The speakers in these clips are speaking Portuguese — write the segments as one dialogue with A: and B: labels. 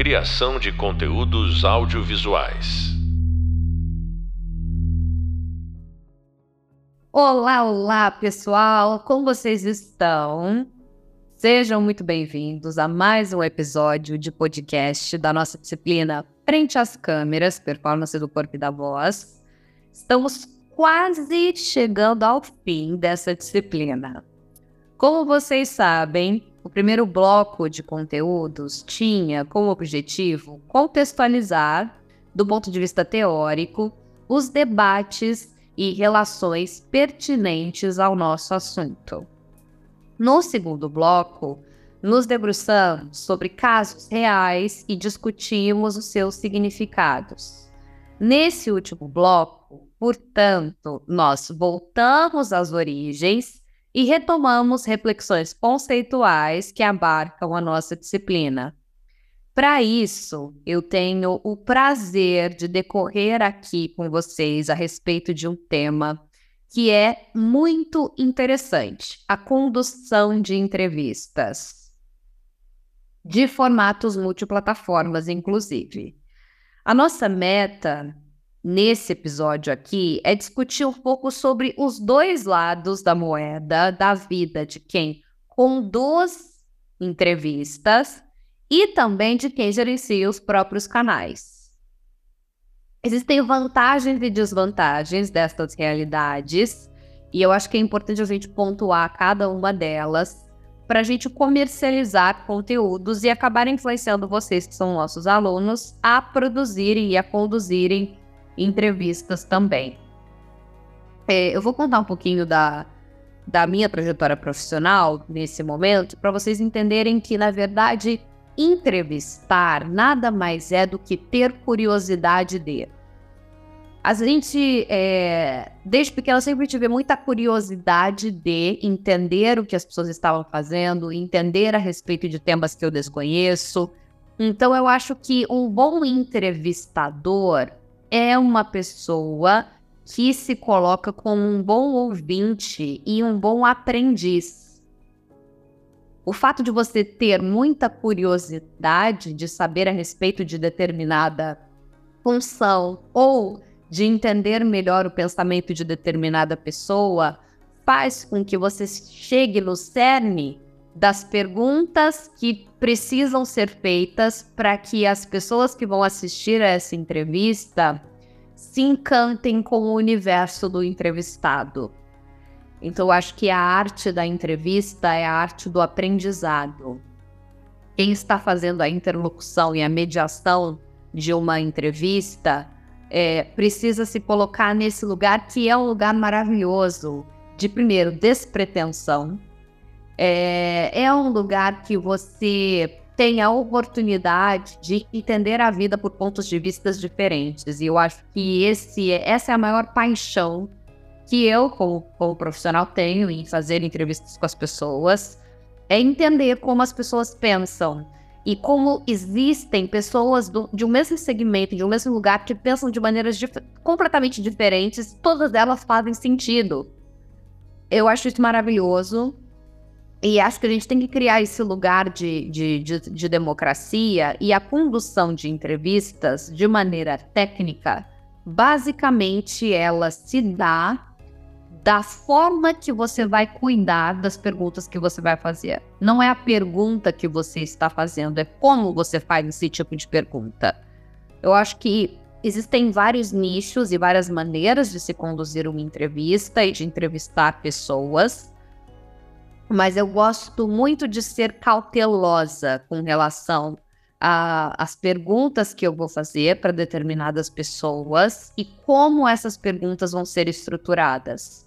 A: Criação de conteúdos audiovisuais.
B: Olá, olá, pessoal! Como vocês estão? Sejam muito bem-vindos a mais um episódio de podcast da nossa disciplina Frente às Câmeras, Performance do Corpo e da Voz. Estamos quase chegando ao fim dessa disciplina. Como vocês sabem, o primeiro bloco de conteúdos tinha como objetivo contextualizar, do ponto de vista teórico, os debates e relações pertinentes ao nosso assunto. No segundo bloco, nos debruçamos sobre casos reais e discutimos os seus significados. Nesse último bloco, portanto, nós voltamos às origens e retomamos reflexões conceituais que abarcam a nossa disciplina. Para isso, eu tenho o prazer de decorrer aqui com vocês a respeito de um tema que é muito interessante: a condução de entrevistas, de formatos multiplataformas, inclusive. A nossa meta nesse episódio aqui é discutir um pouco sobre os dois lados da moeda da vida de quem conduz entrevistas e também de quem gerencia os próprios canais. Existem vantagens e desvantagens destas realidades, e eu acho que é importante a gente pontuar cada uma delas para a gente comercializar conteúdos e acabar influenciando vocês, que são nossos alunos, a produzirem e a conduzirem entrevistas também. É, eu vou contar um pouquinho da, da minha trajetória profissional nesse momento para vocês entenderem que, na verdade, entrevistar nada mais é do que ter curiosidade de. A gente, é, desde pequena, sempre tive muita curiosidade de entender o que as pessoas estavam fazendo, entender a respeito de temas que eu desconheço. Então, eu acho que um bom entrevistador é uma pessoa que se coloca como um bom ouvinte e um bom aprendiz. O fato de você ter muita curiosidade de saber a respeito de determinada função ou de entender melhor o pensamento de determinada pessoa faz com que você chegue no cerne das perguntas que precisam ser feitas para que as pessoas que vão assistir a essa entrevista se encantem com o universo do entrevistado. Então, eu acho que a arte da entrevista é a arte do aprendizado. Quem está fazendo a interlocução e a mediação de uma entrevista é, precisa se colocar nesse lugar que é um lugar maravilhoso de, primeiro, despretensão, é, é um lugar que você tem a oportunidade de entender a vida por pontos de vista diferentes. E eu acho que esse, essa é a maior paixão que eu, como, como profissional, tenho em fazer entrevistas com as pessoas, é entender como as pessoas pensam e como existem pessoas do, de um mesmo segmento, de um mesmo lugar, que pensam de maneiras dif completamente diferentes, todas elas fazem sentido. Eu acho isso maravilhoso. E acho que a gente tem que criar esse lugar de, de, de, de, democracia e a condução de entrevistas de maneira técnica, basicamente ela se dá da forma que você vai cuidar das perguntas que você vai fazer. Não é a pergunta que você está fazendo, é como você faz esse tipo de pergunta. Eu acho que existem vários nichos e várias maneiras de se conduzir uma entrevista e de entrevistar pessoas mas eu gosto muito de ser cautelosa com relação às perguntas que eu vou fazer para determinadas pessoas e como essas perguntas vão ser estruturadas.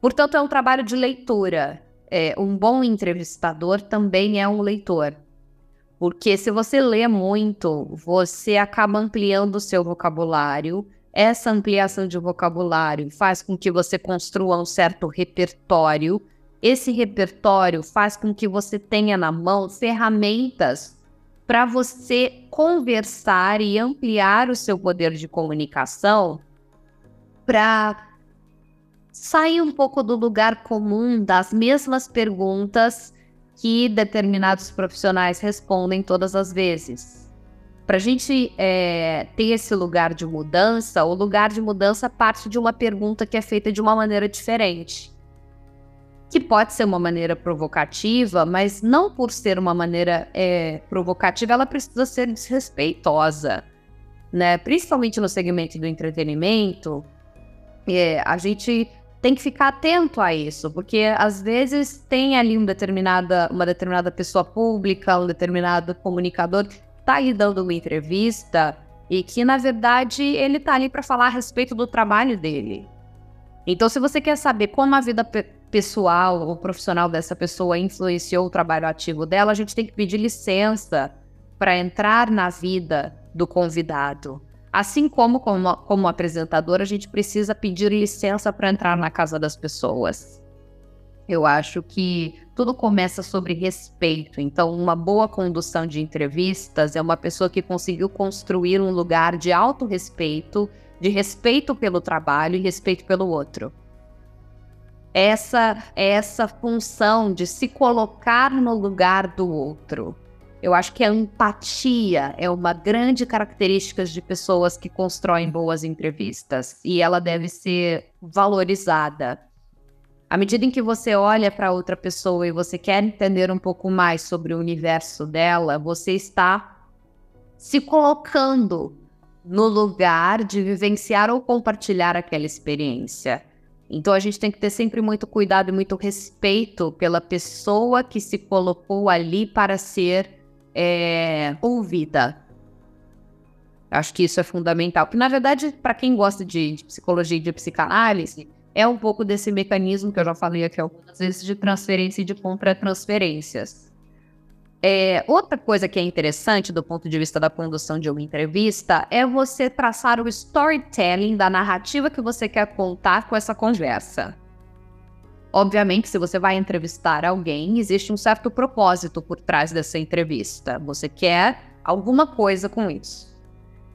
B: Portanto, é um trabalho de leitura. É, um bom entrevistador também é um leitor. Porque se você lê muito, você acaba ampliando o seu vocabulário. Essa ampliação de vocabulário faz com que você construa um certo repertório esse repertório faz com que você tenha na mão ferramentas para você conversar e ampliar o seu poder de comunicação para sair um pouco do lugar comum das mesmas perguntas que determinados profissionais respondem todas as vezes. Para a gente é, ter esse lugar de mudança, o lugar de mudança parte de uma pergunta que é feita de uma maneira diferente. Que pode ser uma maneira provocativa, mas não por ser uma maneira é, provocativa, ela precisa ser desrespeitosa. Né? Principalmente no segmento do entretenimento, é, a gente tem que ficar atento a isso, porque às vezes tem ali um determinada, uma determinada pessoa pública, um determinado comunicador que está aí dando uma entrevista e que, na verdade, ele está ali para falar a respeito do trabalho dele. Então, se você quer saber como a vida pessoal ou profissional dessa pessoa influenciou o trabalho ativo dela, a gente tem que pedir licença para entrar na vida do convidado. Assim como, como, como apresentador, a gente precisa pedir licença para entrar na casa das pessoas. Eu acho que tudo começa sobre respeito. Então, uma boa condução de entrevistas é uma pessoa que conseguiu construir um lugar de alto respeito, de respeito pelo trabalho e respeito pelo outro. Essa essa função de se colocar no lugar do outro. Eu acho que a empatia é uma grande característica de pessoas que constroem boas entrevistas e ela deve ser valorizada. À medida em que você olha para outra pessoa e você quer entender um pouco mais sobre o universo dela, você está se colocando no lugar de vivenciar ou compartilhar aquela experiência. Então a gente tem que ter sempre muito cuidado e muito respeito pela pessoa que se colocou ali para ser é, ouvida. Acho que isso é fundamental. Porque, na verdade, para quem gosta de, de, psicologia e de psicanálise, é um pouco desse mecanismo que eu já falei aqui algumas vezes de transferência e de contra-transferências. É, outra coisa que é interessante do ponto de vista da condução de uma entrevista é você traçar o storytelling da narrativa que você quer contar com essa conversa. Obviamente, se você vai entrevistar alguém, existe um certo propósito por trás dessa entrevista. Você quer alguma coisa com isso.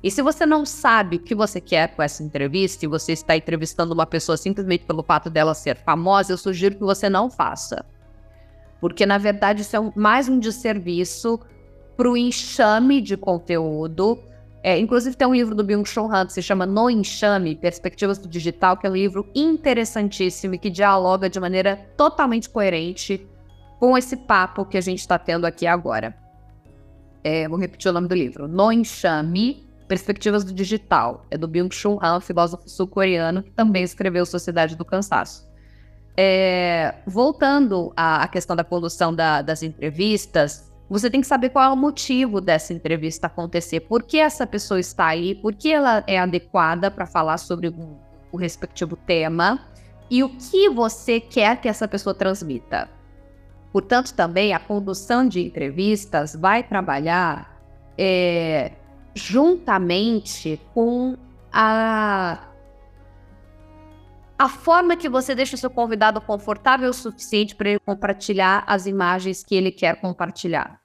B: E se você não sabe o que você quer com essa entrevista e você está entrevistando uma pessoa simplesmente pelo fato dela ser famosa, eu sugiro que você não faça. Porque, na verdade, isso é mais um desserviço para o enxame de conteúdo é, inclusive tem um livro do Byung-Chul Han que se chama No Enxame, Perspectivas do Digital, que é um livro interessantíssimo e que dialoga de maneira totalmente coerente com esse papo que a gente está tendo aqui agora. É, vou repetir o nome do livro. No Enxame, Perspectivas do Digital. É do Byung-Chul Han, filósofo sul-coreano, que também escreveu Sociedade do Cansaço. É, voltando à, à, questão da condução da, das entrevistas, você tem que saber qual é o motivo dessa entrevista acontecer, por que essa pessoa está aí, por que ela é adequada para falar sobre o, o respectivo tema? E o que você quer que essa pessoa transmita. Portanto, também a condução de entrevistas vai trabalhar é, juntamente com a, a forma que você deixa o seu convidado confortável o suficiente para ele compartilhar as imagens que ele quer compartilhar.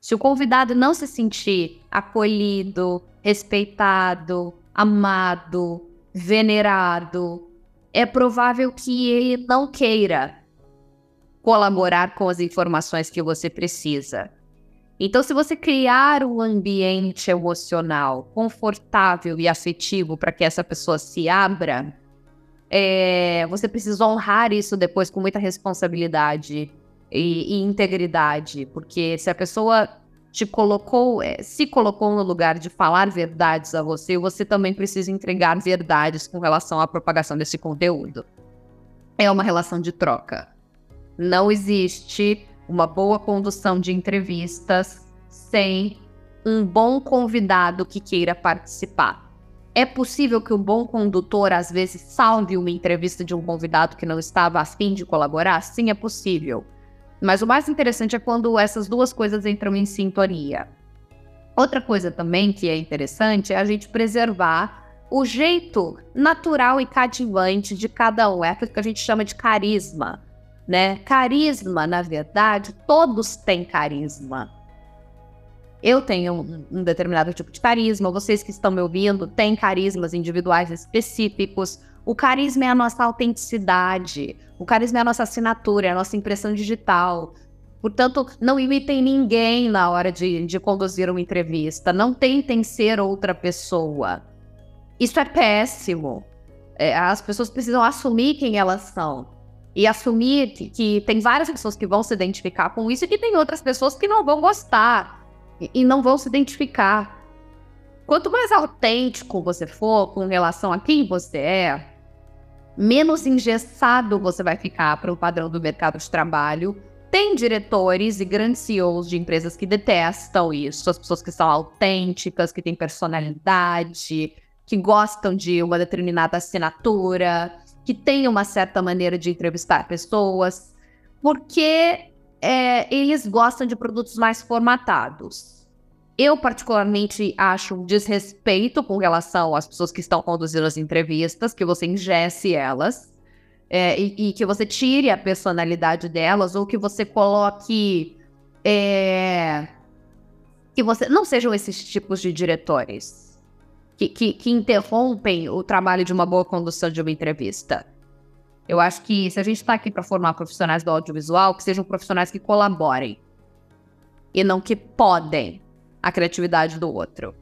B: Se o convidado não se sentir acolhido, respeitado, amado, venerado, é provável que ele não queira colaborar com as informações que você precisa. Então, se você criar um ambiente emocional confortável e afetivo para que essa pessoa se abra, é, você precisa honrar isso depois com muita responsabilidade e, e integridade, porque se a pessoa te colocou, é, se colocou no lugar de falar verdades a você, você também precisa entregar verdades com relação à propagação desse conteúdo. É uma relação de troca. Não existe uma boa condução de entrevistas sem um bom convidado que queira participar. É possível que o bom condutor, às vezes, salve uma entrevista de um convidado que não estava afim de colaborar? Sim, é possível. Mas o mais interessante é quando essas duas coisas entram em sintonia. Outra coisa também que é interessante é a gente preservar o jeito natural e cativante de cada um. É aquilo que a gente chama de carisma, né? Carisma, na verdade, todos têm carisma eu tenho um, determinado tipo de carisma, vocês que estão me ouvindo têm carismas individuais específicos. O carisma é a nossa autenticidade, o carisma é a nossa assinatura, é a nossa impressão digital. Portanto, não imitem ninguém na hora de, de conduzir uma entrevista. Não tentem ser outra pessoa. Isso é péssimo. É, as pessoas precisam assumir quem elas são. E assumir que, que, tem várias pessoas que vão se identificar com isso e que tem outras pessoas que não vão gostar e, não vão se identificar. Quanto mais autêntico você for com relação a quem você é, menos engessado você vai ficar para o padrão do mercado de trabalho. Tem diretores e grandes CEOs de empresas que detestam isso, as pessoas que são autênticas, que têm personalidade, que gostam de uma determinada assinatura, que têm uma certa maneira de entrevistar pessoas, porque é, eles gostam de produtos mais formatados. Eu, particularmente, acho um desrespeito com relação às pessoas que estão conduzindo as entrevistas, que você ingesse elas é, e, e, que você tire a personalidade delas ou que você coloque. É, que você. Não sejam esses tipos de diretores que, que, que interrompem o trabalho de uma boa condução de uma entrevista. Eu acho que se a gente está aqui para formar profissionais do audiovisual, que sejam profissionais que colaborem e não que podem a criatividade do outro.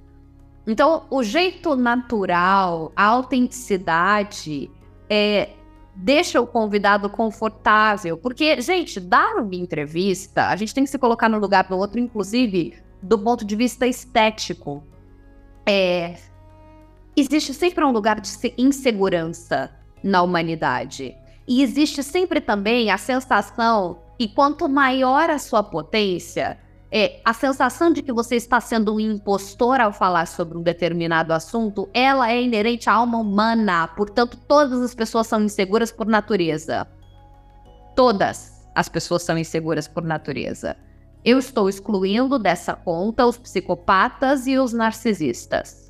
B: Então, o jeito natural, a autenticidade, é, deixa o convidado confortável. Porque, gente, dar uma entrevista, a gente tem que se colocar no lugar do outro, inclusive do ponto de vista estético. É, existe sempre um lugar de insegurança na humanidade. E existe sempre também a sensação que quanto maior a sua potência, é, a sensação de que você está sendo um impostor ao falar sobre um determinado assunto, ela é inerente à alma humana. Portanto, todas as pessoas são inseguras por natureza. Todas as pessoas são inseguras por natureza. Eu estou excluindo dessa conta os psicopatas e os narcisistas.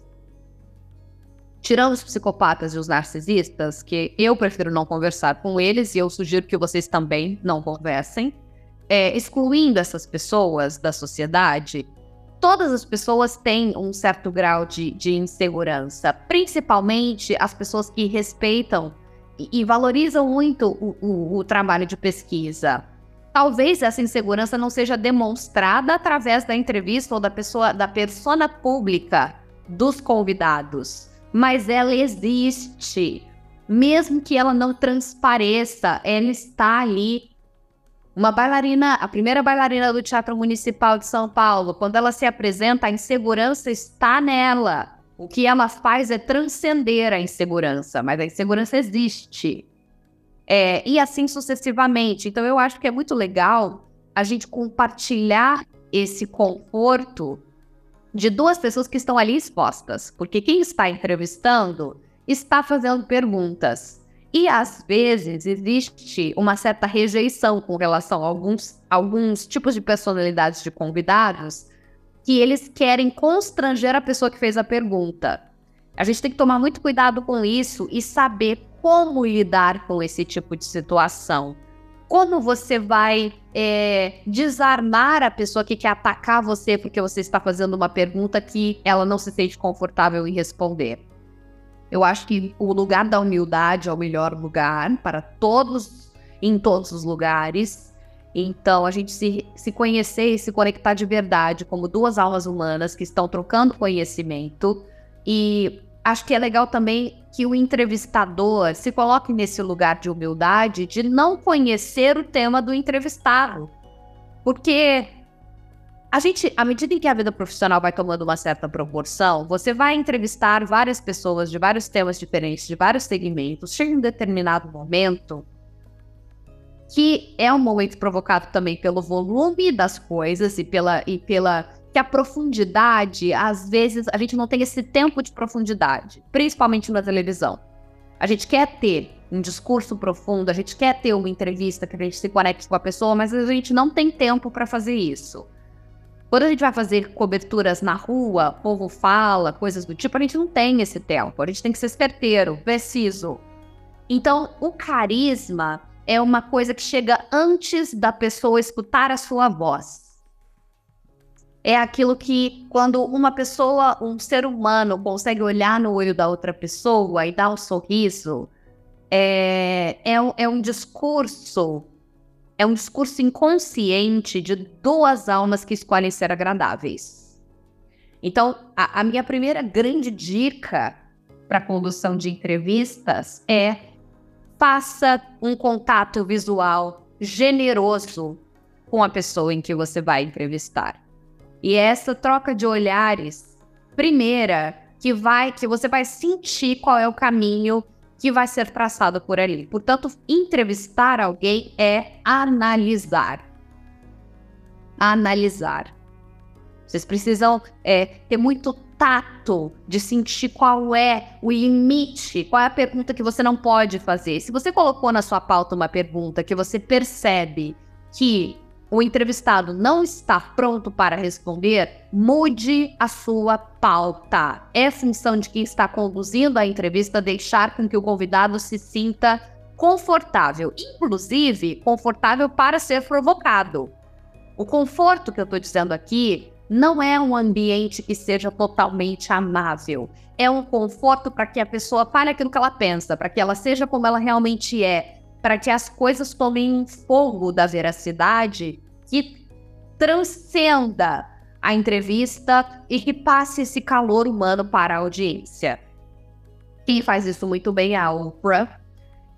B: Tirando os psicopatas e os narcisistas, que eu prefiro não conversar com eles e eu sugiro que vocês também não conversem é, excluindo essas pessoas da sociedade, todas as pessoas têm um certo grau de, de insegurança, principalmente as pessoas que respeitam e, e valorizam muito o, o, o trabalho de pesquisa. Talvez essa insegurança não seja demonstrada através da entrevista ou da pessoa, da persona pública dos convidados, mas ela existe. Mesmo que ela não transpareça, ela está ali uma bailarina, a primeira bailarina do Teatro Municipal de São Paulo, quando ela se apresenta, a insegurança está nela. O que ela faz é transcender a insegurança, mas a insegurança existe. É, e assim sucessivamente. Então, eu acho que é muito legal a gente compartilhar esse conforto de duas pessoas que estão ali expostas, porque quem está entrevistando está fazendo perguntas. E às vezes existe uma certa rejeição com relação a alguns, alguns tipos de personalidades de convidados que eles querem constranger a pessoa que fez a pergunta. A gente tem que tomar muito cuidado com isso e saber como lidar com esse tipo de situação. Como você vai é, desarmar a pessoa que quer atacar você porque você está fazendo uma pergunta que ela não se sente confortável em responder. Eu acho que o lugar da humildade é o melhor lugar para todos, em todos os lugares. Então, a gente se, se conhecer e se conectar de verdade como duas almas humanas que estão trocando conhecimento. E acho que é legal também que o entrevistador se coloque nesse lugar de humildade de não conhecer o tema do entrevistado. Porque a gente, à medida em que a vida profissional vai tomando uma certa proporção, você vai entrevistar várias pessoas de vários temas diferentes, de vários segmentos. Chega um determinado momento que é um momento provocado também pelo volume das coisas e pela e pela que a profundidade, às vezes, a gente não tem esse tempo de profundidade, principalmente na televisão. A gente quer ter um discurso profundo, a gente quer ter uma entrevista que a gente se conecte com a pessoa, mas a gente não tem tempo para fazer isso. Quando a gente vai fazer coberturas na rua, povo fala, coisas do tipo, a gente não tem esse tempo. A gente tem que ser certeiro, preciso. Então, o carisma é uma coisa que chega antes da pessoa escutar a sua voz. É aquilo que, quando uma pessoa, um ser humano, consegue olhar no olho da outra pessoa e dar um sorriso, é, é, um, é um discurso é um discurso inconsciente de duas almas que escolhem ser agradáveis. Então, a, a minha primeira grande dica para condução de entrevistas é faça um contato visual generoso com a pessoa em que você vai entrevistar. E essa troca de olhares, primeira, que vai que você vai sentir qual é o caminho que vai ser traçado por ali. Portanto, entrevistar alguém é analisar. Analisar. Vocês precisam é, ter muito tato de sentir qual é o limite, qual é a pergunta que você não pode fazer. Se você colocou na sua pauta uma pergunta que você percebe que o entrevistado não está pronto para responder, mude a sua pauta. É função de quem está conduzindo a entrevista deixar com que o convidado se sinta confortável, inclusive confortável para ser provocado. O conforto que eu estou dizendo aqui não é um ambiente que seja totalmente amável. É um conforto para que a pessoa fale aquilo que ela pensa, para que ela seja como ela realmente é, para que as coisas tomem um fogo da veracidade que transcenda a entrevista e que passe esse calor humano para a audiência. Quem faz isso muito bem é a Oprah.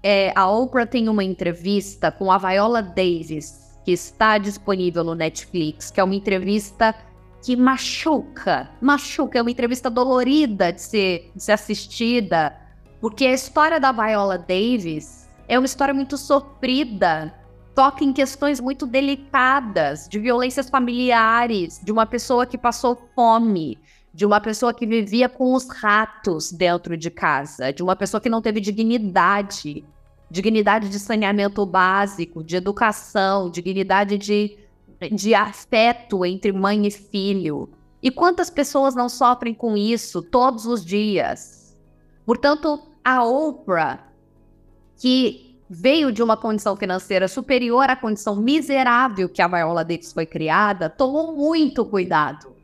B: É, a Oprah tem uma entrevista com a Viola Davis, que está disponível no Netflix, que é uma entrevista que machuca, machuca, é uma entrevista dolorida de ser, de ser assistida, porque a história da Viola Davis é uma história muito sofrida toca em questões muito delicadas de violências familiares, de uma pessoa que passou fome, de uma pessoa que vivia com os ratos dentro de casa, de uma pessoa que não teve dignidade, dignidade de saneamento básico, de educação, dignidade de, de afeto entre mãe e filho. E quantas pessoas não sofrem com isso todos os dias? Portanto, a Oprah, que veio de uma condição financeira superior à condição miserável que a Viola Davis foi criada, tomou muito cuidado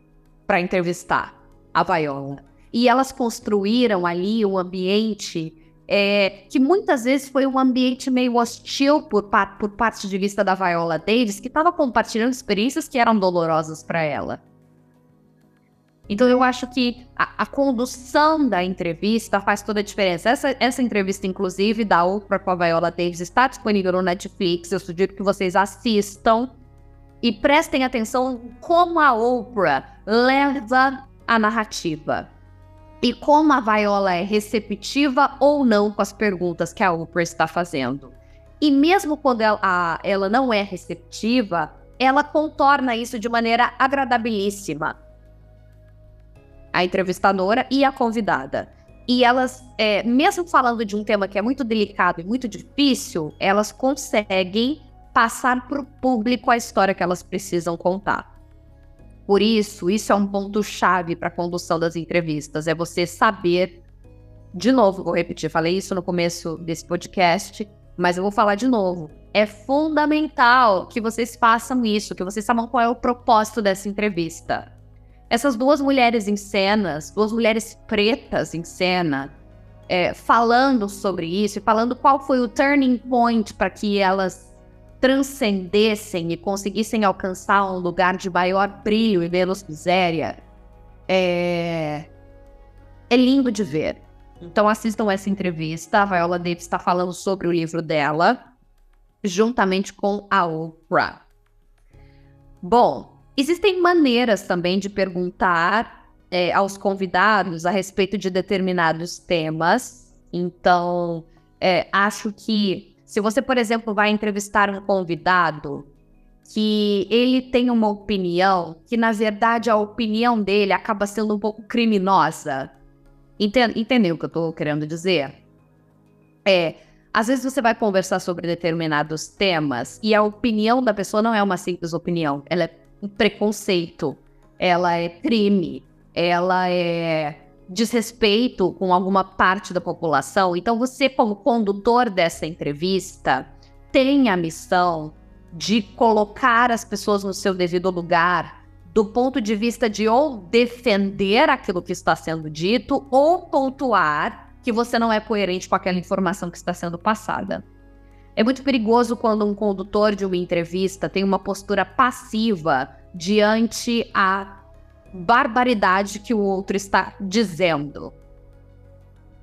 B: para entrevistar a Viola. E elas construíram ali um ambiente é, que muitas vezes foi um ambiente meio hostil por, por parte de vista da Viola Davis, que estava compartilhando experiências que eram dolorosas para ela. Então eu acho que a, a, condução da entrevista faz toda a diferença. Essa, essa entrevista, inclusive, da Oprah com a Viola Davis está disponível no Netflix. Eu sugiro que vocês assistam e prestem atenção como a Oprah leva a narrativa. E como a Viola é receptiva ou não com as perguntas que a Oprah está fazendo. E mesmo quando ela, a, ela não é receptiva, ela contorna isso de maneira agradabilíssima a entrevistadora e a convidada. E elas, é, mesmo falando de um tema que é muito delicado e muito difícil, elas conseguem passar para o público a história que elas precisam contar. Por isso, isso é um ponto-chave para a condução das entrevistas, é você saber. De novo, vou repetir, falei isso no começo desse podcast, mas eu vou falar de novo. É fundamental que vocês façam isso, que vocês saibam qual é o propósito dessa entrevista essas duas mulheres em cenas, duas mulheres pretas em cena, é, falando sobre isso e falando qual foi o turning point para que elas transcendessem e conseguissem alcançar um lugar de maior brilho e menos miséria, é, é lindo de ver. Então assistam essa entrevista. A Viola Davis está falando sobre o livro dela, juntamente com a Oprah. Bom, Existem maneiras também de perguntar é, aos convidados a respeito de determinados temas. Então, é, acho que se você, por exemplo, vai entrevistar um convidado que ele tem uma opinião que, na verdade, a opinião dele acaba sendo um pouco criminosa. Entende, entendeu o que eu estou querendo dizer? É, às vezes você vai conversar sobre determinados temas e a opinião da pessoa não é uma simples opinião, ela é preconceito, ela é crime, ela é desrespeito com alguma parte da população. Então, você, como condutor dessa entrevista, tem a missão de colocar as pessoas no seu devido lugar, do ponto de vista de ou defender aquilo que está sendo dito, ou pontuar que você não é coerente com aquela informação que está sendo passada. É muito perigoso quando um condutor de uma entrevista tem uma postura passiva diante a barbaridade que o outro está dizendo.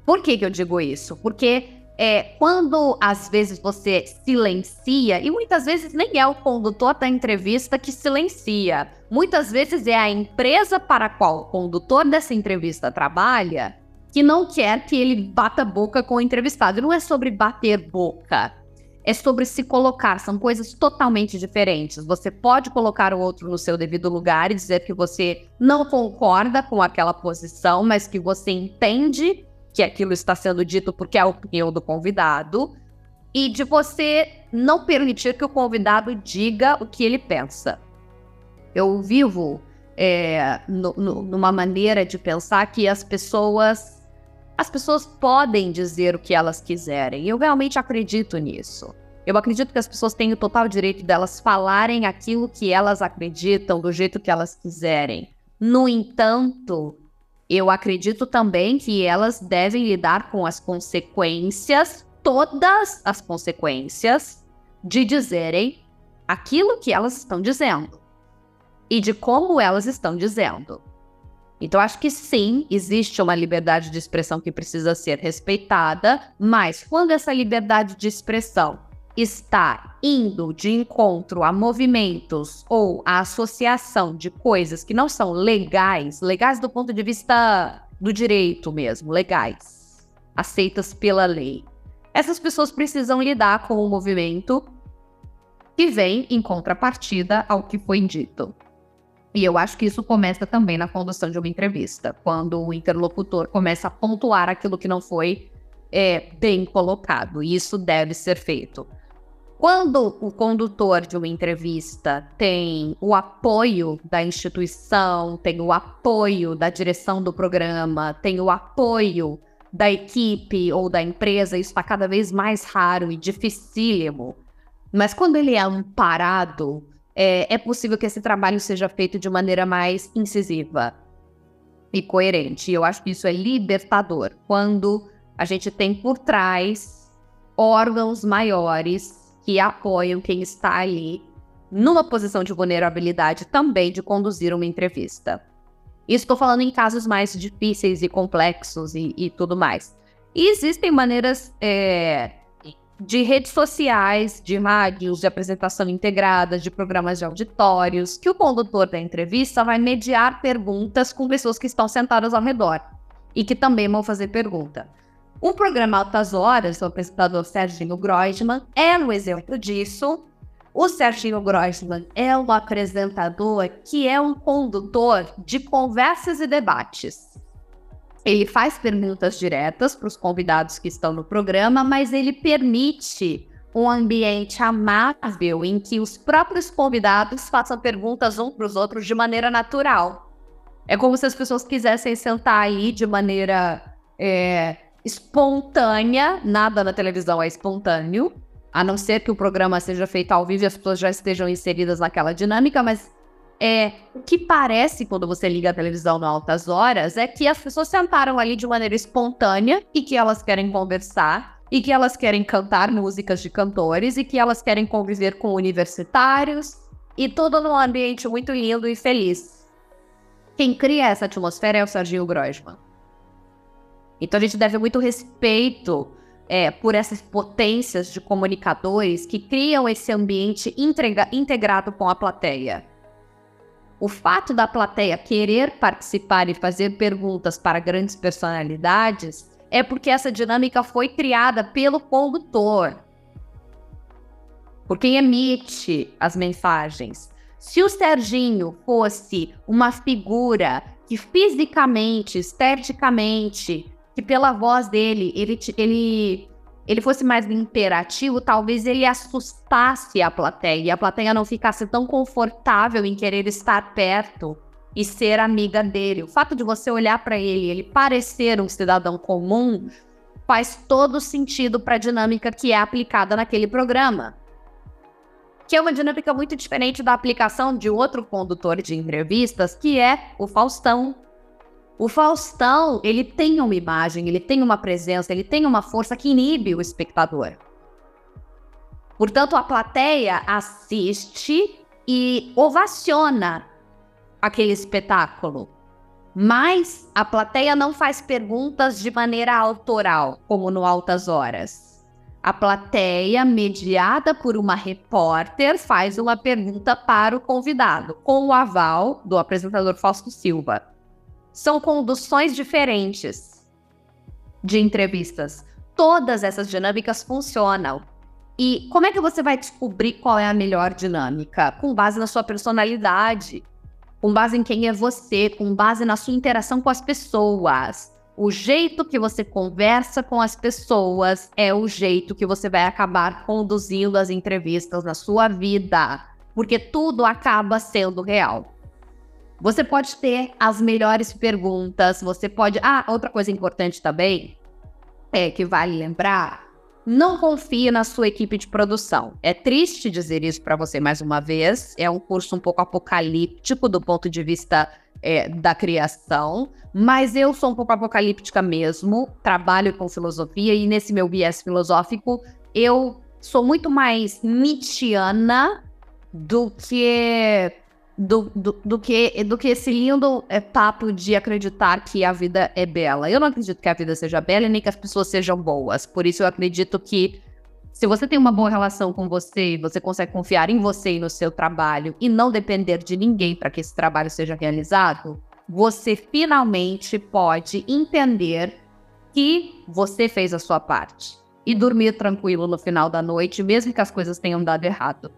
B: Por que, que eu digo isso? Porque é, quando às vezes você silencia, e muitas vezes nem é o condutor da entrevista que silencia, muitas vezes é a empresa para a qual o condutor dessa entrevista trabalha que não quer que ele bata boca com o entrevistado. Não é sobre bater boca, é sobre se colocar, são coisas totalmente diferentes. Você pode colocar o outro no seu devido lugar e dizer que você não concorda com aquela posição, mas que você entende que aquilo está sendo dito porque é a opinião do convidado, e de você não permitir que o convidado diga o que ele pensa. Eu vivo é, no, no, numa maneira de pensar que as pessoas as pessoas podem dizer o que elas quiserem. Eu realmente acredito nisso. Eu acredito que as pessoas têm o total direito delas falarem aquilo que elas acreditam, do jeito que elas quiserem. No entanto, eu acredito também que elas devem lidar com as consequências, todas as consequências, de dizerem aquilo que elas estão dizendo e de como elas estão dizendo. Então, acho que sim, existe uma liberdade de expressão que precisa ser respeitada, mas quando essa liberdade de expressão está indo de encontro a movimentos ou a associação de coisas que não são legais, legais do ponto de vista do direito mesmo, legais, aceitas pela lei, essas pessoas precisam lidar com o movimento que vem em contrapartida ao que foi dito. E eu acho que isso começa também na condução de uma entrevista, quando o interlocutor começa a pontuar aquilo que não foi é, bem colocado. E isso deve ser feito. Quando o condutor de uma entrevista tem o apoio da instituição, tem o apoio da direção do programa, tem o apoio da equipe ou da empresa, isso está cada vez mais raro e dificílimo. Mas quando ele é amparado é, é possível que esse trabalho seja feito de maneira mais incisiva e coerente. E eu acho que isso é libertador quando a gente tem por trás órgãos maiores que apoiam quem está ali numa posição de vulnerabilidade também de conduzir uma entrevista. Isso estou falando em casos mais difíceis e complexos e, e tudo mais. E existem maneiras é, de redes sociais, de rádios, de apresentação integrada, de programas de auditórios, que o condutor da entrevista vai mediar perguntas com pessoas que estão sentadas ao redor e que também vão fazer pergunta. O programa Altas Horas, o apresentador Serginho Groisman, é um exemplo disso. O Serginho Groisman é um apresentador que é um condutor de conversas e debates. Ele faz perguntas diretas para os convidados que estão no programa, mas ele permite um ambiente amável em que os próprios convidados façam perguntas um para os outros de maneira natural. É como se as pessoas quisessem sentar aí de maneira é, espontânea, nada na televisão é espontâneo, a não ser que o programa seja feito ao vivo e as pessoas já estejam inseridas naquela dinâmica, mas é, o que parece quando você liga a televisão no altas horas é que as pessoas sentaram ali de maneira espontânea e que elas querem conversar e que elas querem cantar músicas de cantores e que elas querem conviver com universitários e tudo num ambiente muito lindo e feliz. Quem cria essa atmosfera é o Serginho Grosman. Então a gente deve muito respeito é, por essas potências de comunicadores que criam esse ambiente integrado com a plateia. O fato da plateia querer participar e fazer perguntas para grandes personalidades é porque essa dinâmica foi criada pelo condutor, por quem emite as mensagens. Se o Serginho fosse uma figura que fisicamente, esteticamente, que pela voz dele, ele, ele ele fosse mais imperativo, talvez ele assustasse a plateia e a plateia não ficasse tão confortável em querer estar perto e ser amiga dele. O fato de você olhar para ele, ele parecer um cidadão comum, faz todo sentido para a dinâmica que é aplicada naquele programa. Que é uma dinâmica muito diferente da aplicação de outro condutor de entrevistas, que é o Faustão. O Faustão, ele tem uma imagem, ele tem uma presença, ele tem uma força que inibe o espectador. Portanto, a plateia assiste e ovaciona aquele espetáculo. Mas a plateia não faz perguntas de maneira autoral, como no Altas Horas. A plateia, mediada por uma repórter, faz uma pergunta para o convidado, com o aval do apresentador Fausto Silva. São conduções diferentes de entrevistas. Todas essas dinâmicas funcionam. E como é que você vai descobrir qual é a melhor dinâmica? Com base na sua personalidade, com base em quem é você, com base na sua interação com as pessoas. O jeito que você conversa com as pessoas é o jeito que você vai acabar conduzindo as entrevistas na sua vida, porque tudo acaba sendo real. Você pode ter as melhores perguntas, você pode. Ah, outra coisa importante também é que vale lembrar não confie na sua equipe de produção. É triste dizer isso para você mais uma vez. É um curso um pouco apocalíptico do ponto de vista é, da criação, mas eu sou um pouco apocalíptica mesmo. Trabalho com filosofia e nesse meu viés filosófico eu sou muito mais Nietzscheana do que do, do, do, que, do que esse lindo papo de acreditar que a vida é bela. Eu não acredito que a vida seja bela e nem que as pessoas sejam boas. Por isso eu acredito que se você tem uma boa relação com você, você consegue confiar em você e no seu trabalho e não depender de ninguém para que esse trabalho seja realizado, você finalmente pode entender que você fez a sua parte e dormir tranquilo no final da noite, mesmo que as coisas tenham dado errado.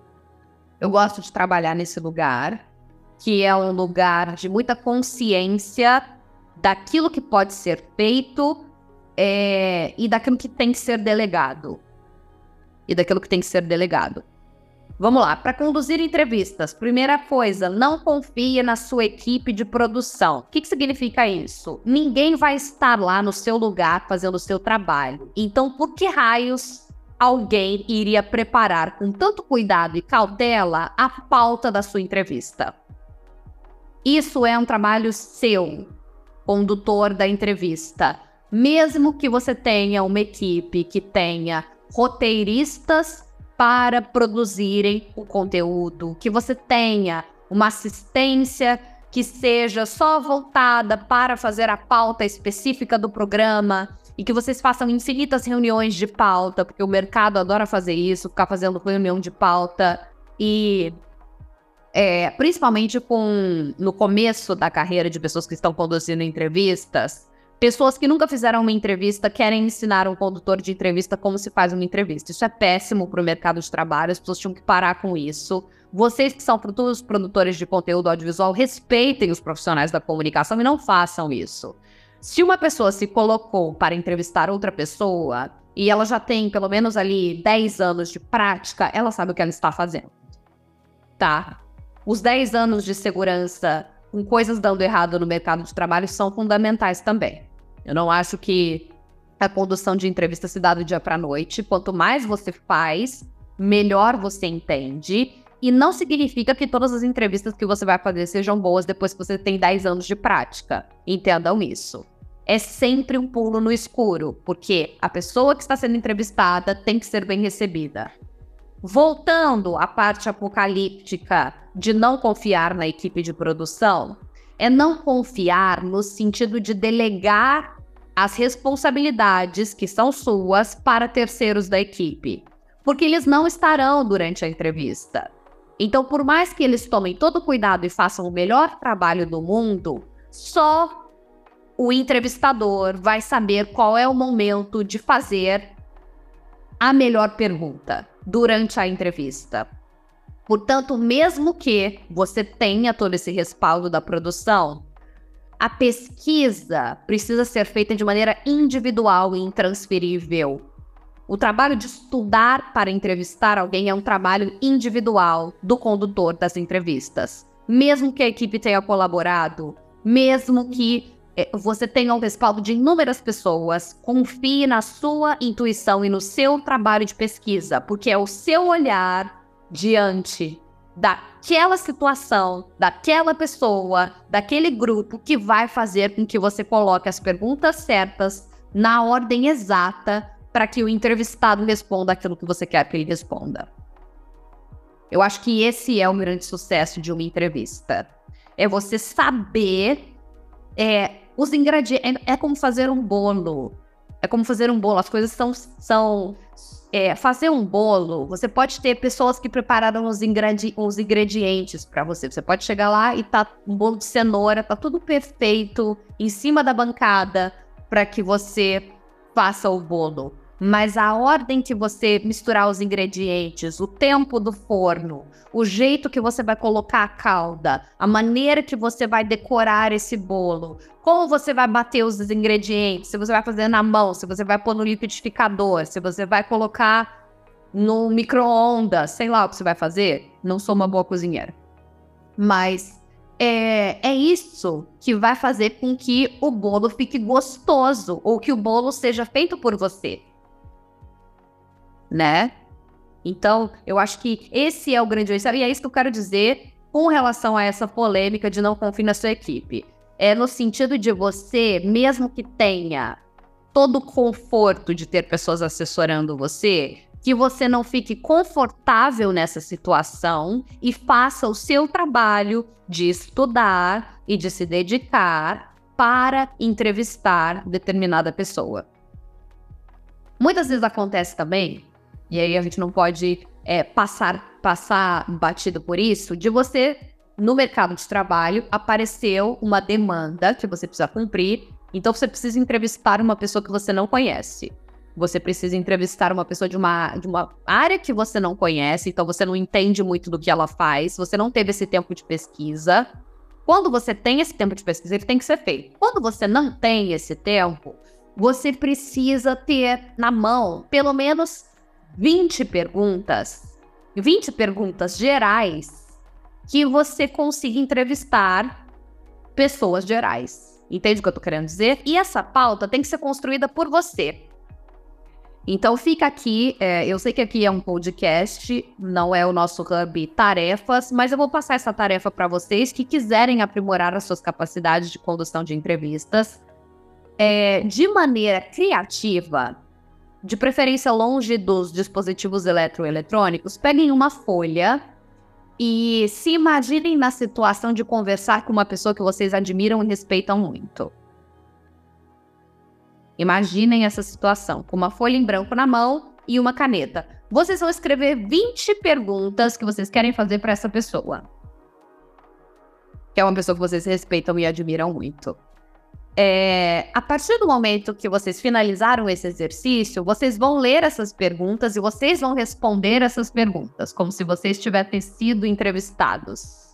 B: Eu gosto de trabalhar nesse lugar que é um lugar de muita consciência daquilo que pode ser feito é, e daquilo que tem que ser delegado. E daquilo que tem que ser delegado. Vamos lá, para conduzir entrevistas, primeira coisa, não confie na sua equipe de produção. O que, que significa isso? Ninguém vai estar lá no seu lugar fazendo o seu trabalho. Então, por que raios alguém iria preparar com tanto cuidado e cautela a pauta da sua entrevista? Isso é um trabalho seu, condutor da entrevista. Mesmo que você tenha uma equipe que tenha roteiristas para produzirem o conteúdo, que você tenha uma assistência que seja só voltada para fazer a pauta específica do programa e que vocês façam infinitas reuniões de pauta, porque o mercado adora fazer isso, ficar fazendo reunião de pauta e é, principalmente com no começo da carreira de pessoas que estão conduzindo entrevistas, pessoas que nunca fizeram uma entrevista querem ensinar um condutor de entrevista como se faz uma entrevista. Isso é péssimo para o mercado de trabalho, as pessoas tinham que parar com isso. Vocês que são futuros produtores de conteúdo audiovisual, respeitem os profissionais da comunicação e não façam isso. Se uma pessoa se colocou para entrevistar outra pessoa e ela já tem pelo menos ali 10 anos de prática, ela sabe o que ela está fazendo. Tá? Os 10 anos de segurança com coisas dando errado no mercado de trabalho são fundamentais também. Eu não acho que a condução de entrevista se dá do dia para noite. Quanto mais você faz, melhor você entende. E não significa que todas as entrevistas que você vai fazer sejam boas depois que você tem 10 anos de prática. Entendam isso. É sempre um pulo no escuro, porque a pessoa que está sendo entrevistada tem que ser bem recebida. Voltando à parte apocalíptica de não confiar na equipe de produção, é não confiar no sentido de delegar as responsabilidades que são suas para terceiros da equipe, porque eles não estarão durante a entrevista. Então, por mais que eles tomem todo o cuidado e façam o melhor trabalho do mundo, só o entrevistador vai saber qual é o momento de fazer a melhor pergunta durante a entrevista. Portanto, mesmo que você tenha todo esse respaldo da produção, a pesquisa precisa ser feita de maneira individual e intransferível. O trabalho de estudar para entrevistar alguém é um trabalho individual do condutor das entrevistas. Mesmo que a equipe tenha colaborado, mesmo que você tenha o respaldo de inúmeras pessoas, confie na sua intuição e no seu trabalho de pesquisa, porque é o seu olhar diante daquela situação, daquela pessoa, daquele grupo que vai fazer com que você coloque as perguntas certas na ordem exata para que o entrevistado responda aquilo que você quer que ele responda. Eu acho que esse é o grande sucesso de uma entrevista. É você saber é, os ingredientes. É, é como fazer um bolo. É como fazer um bolo. As coisas são. são é, fazer um bolo, você pode ter pessoas que prepararam os, ingredi os ingredientes para você. Você pode chegar lá e tá um bolo de cenoura, tá tudo perfeito em cima da bancada para que você faça o bolo mas a ordem que você misturar os ingredientes, o tempo do forno, o jeito que você vai colocar a calda, a maneira que você vai decorar esse bolo, como você vai bater os ingredientes, se você vai fazer na mão, se você vai pôr no liquidificador, se você vai colocar no micro-ondas, sei lá o que você vai fazer. Não sou uma boa cozinheira. Mas é, é isso que vai fazer com que o bolo fique gostoso ou que o bolo seja feito por você né? Então, eu acho que esse é o grande. E é isso que eu quero dizer com relação a essa polêmica de não confiar na sua equipe. É no sentido de você, mesmo que tenha todo o conforto de ter pessoas assessorando você, que você não fique confortável nessa situação e faça o seu trabalho de estudar e de se dedicar para entrevistar determinada pessoa. Muitas vezes acontece também e aí a gente não pode é, passar, passar batido por isso, de você, no mercado de trabalho, apareceu uma demanda que você precisa cumprir, então você precisa entrevistar uma pessoa que você não conhece. Você precisa entrevistar uma pessoa de uma, de uma área que você não conhece, então você não entende muito do que ela faz, você não teve esse tempo de pesquisa. Quando você tem esse tempo de pesquisa, ele tem que ser feito. Quando você não tem esse tempo, você precisa ter na mão pelo menos 20 perguntas, 20 perguntas gerais que você consiga entrevistar pessoas gerais. Entende o que eu tô querendo dizer? E essa pauta tem que ser construída por você. Então fica aqui, é, eu sei que aqui é um podcast, não é o nosso hub tarefas, mas eu vou passar essa tarefa para vocês que quiserem aprimorar as suas capacidades de condução de entrevistas é, de maneira criativa de preferência longe dos dispositivos eletroeletrônicos, peguem uma folha e se imaginem na situação de conversar com uma pessoa que vocês admiram e respeitam muito. Imaginem essa situação, com uma folha em branco na mão e uma caneta. Vocês vão escrever 20 perguntas que vocês querem fazer para essa pessoa. Que é uma pessoa que vocês respeitam e admiram muito. É, a partir do momento que vocês finalizaram esse exercício, vocês vão ler essas perguntas e vocês vão responder essas perguntas, como se vocês tivessem sido entrevistados.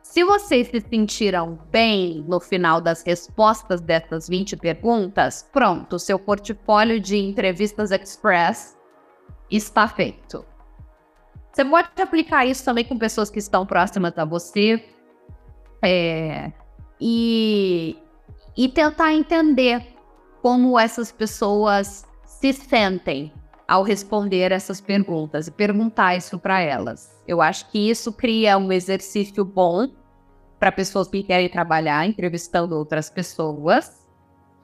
B: Se vocês se sentiram bem no final das respostas dessas 20 perguntas, pronto, seu portfólio de entrevistas express está feito. Você pode aplicar isso também com pessoas que estão próximas a você. É, e, e tentar entender como essas pessoas se sentem ao responder essas perguntas e perguntar isso para elas. Eu acho que isso cria um exercício bom para pessoas que querem trabalhar entrevistando outras pessoas.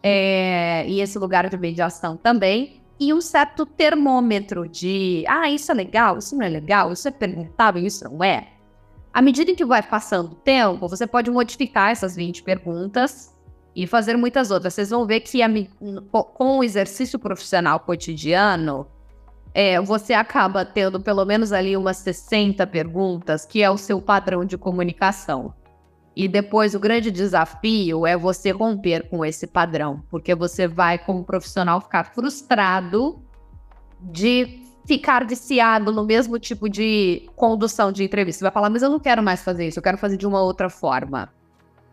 B: É, e esse lugar de mediação também. E um certo termômetro de, ah, isso é legal, isso não é legal, isso é perguntável, isso não é. À medida que vai passando o tempo, você pode modificar essas 20 perguntas e fazer muitas outras. Vocês vão ver que a, com o exercício profissional cotidiano, é, você acaba tendo pelo menos ali umas 60 perguntas, que é o seu padrão de comunicação. E depois o grande desafio é você romper com esse padrão, porque você vai, como profissional, ficar frustrado de ficar viciado no mesmo tipo de condução de entrevista. Você vai falar, mas eu não quero mais fazer isso, eu quero fazer de uma outra forma.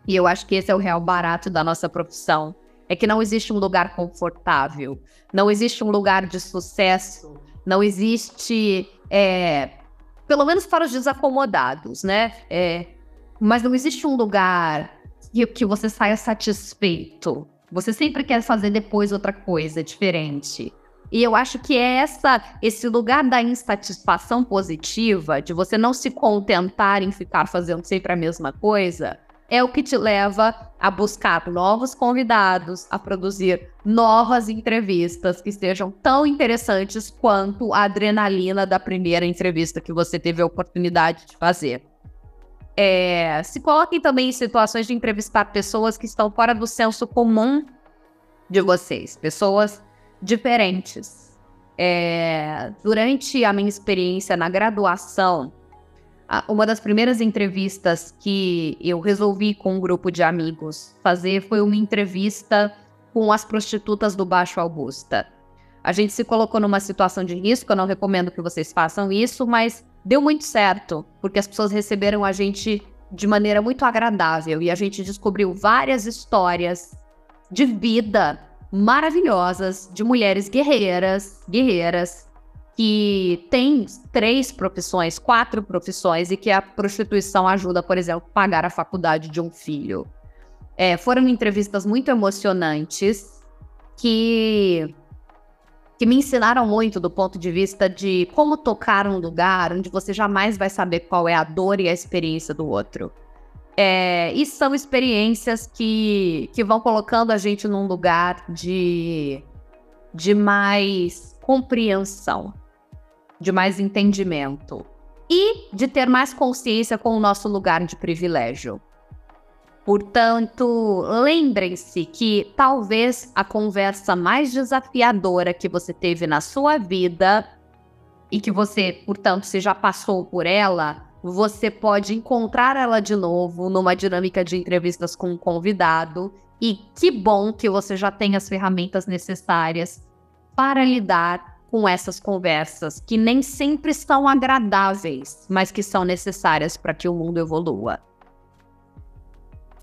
B: E eu acho que esse é o real barato da nossa profissão. É que não existe um lugar confortável, não existe um lugar de sucesso, não existe, é, pelo menos para os desacomodados, né? É, mas não existe um lugar que, que você saia satisfeito. Você sempre quer fazer depois outra coisa diferente. E eu acho que é essa, esse lugar da insatisfação positiva, de você não se contentar em ficar fazendo sempre a mesma coisa, é o que te leva a buscar novos convidados, a produzir novas entrevistas que sejam tão interessantes quanto a adrenalina da primeira entrevista que você teve a oportunidade de fazer. É, se coloquem também em situações de entrevistar pessoas que estão fora do senso comum de vocês, pessoas diferentes. É, durante a minha experiência na graduação, uma das primeiras entrevistas que eu resolvi com um grupo de amigos fazer foi uma entrevista com as prostitutas do Baixo Augusta. A gente se colocou numa situação de risco, eu não recomendo que vocês façam isso, mas deu muito certo, porque as pessoas receberam a gente de maneira muito agradável e a gente descobriu várias histórias de vida maravilhosas de mulheres guerreiras, guerreiras que têm três profissões, quatro profissões e que a prostituição ajuda, por exemplo, a pagar a faculdade de um filho. É, foram entrevistas muito emocionantes que que me ensinaram muito do ponto de vista de como tocar um lugar onde você jamais vai saber qual é a dor e a experiência do outro. É, e são experiências que, que vão colocando a gente num lugar de, de mais compreensão, de mais entendimento e de ter mais consciência com o nosso lugar de privilégio. Portanto, lembrem-se que talvez a conversa mais desafiadora que você teve na sua vida e que você, portanto, se já passou por ela, você pode encontrar ela de novo numa dinâmica de entrevistas com um convidado. E que bom que você já tem as ferramentas necessárias para lidar com essas conversas que nem sempre são agradáveis, mas que são necessárias para que o mundo evolua.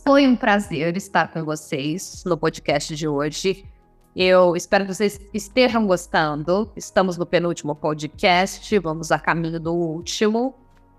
B: Foi um prazer estar com vocês no podcast de hoje. Eu espero que vocês estejam gostando. Estamos no penúltimo podcast, vamos a caminho do último.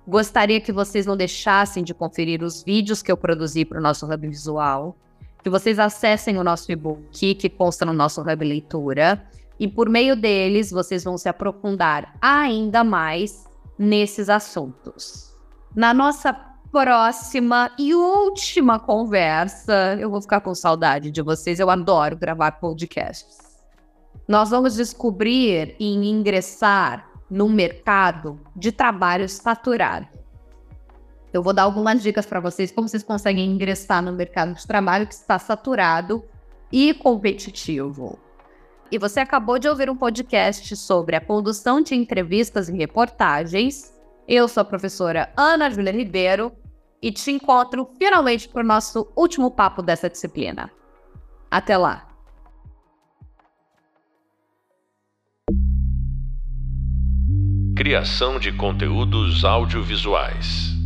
B: Gostaria que vocês não deixassem de conferir os vídeos que eu produzi para o nosso Hub Visual, que vocês acessem o nosso e-book que consta no nosso Hub Leitura, e por meio deles vocês vão se aprofundar ainda mais nesses assuntos. Na nossa próxima e última conversa. Eu vou ficar com saudade de vocês, eu adoro gravar podcasts. Nós vamos descobrir e ingressar no mercado de trabalho saturado. Eu vou dar algumas dicas para vocês como vocês conseguem ingressar no mercado de trabalho que está saturado e competitivo. E você acabou de ouvir um podcast sobre a condução de entrevistas e reportagens eu sou a professora Ana Júlia Ribeiro e te encontro finalmente para o nosso último papo dessa disciplina. Até lá!
A: Criação de conteúdos audiovisuais.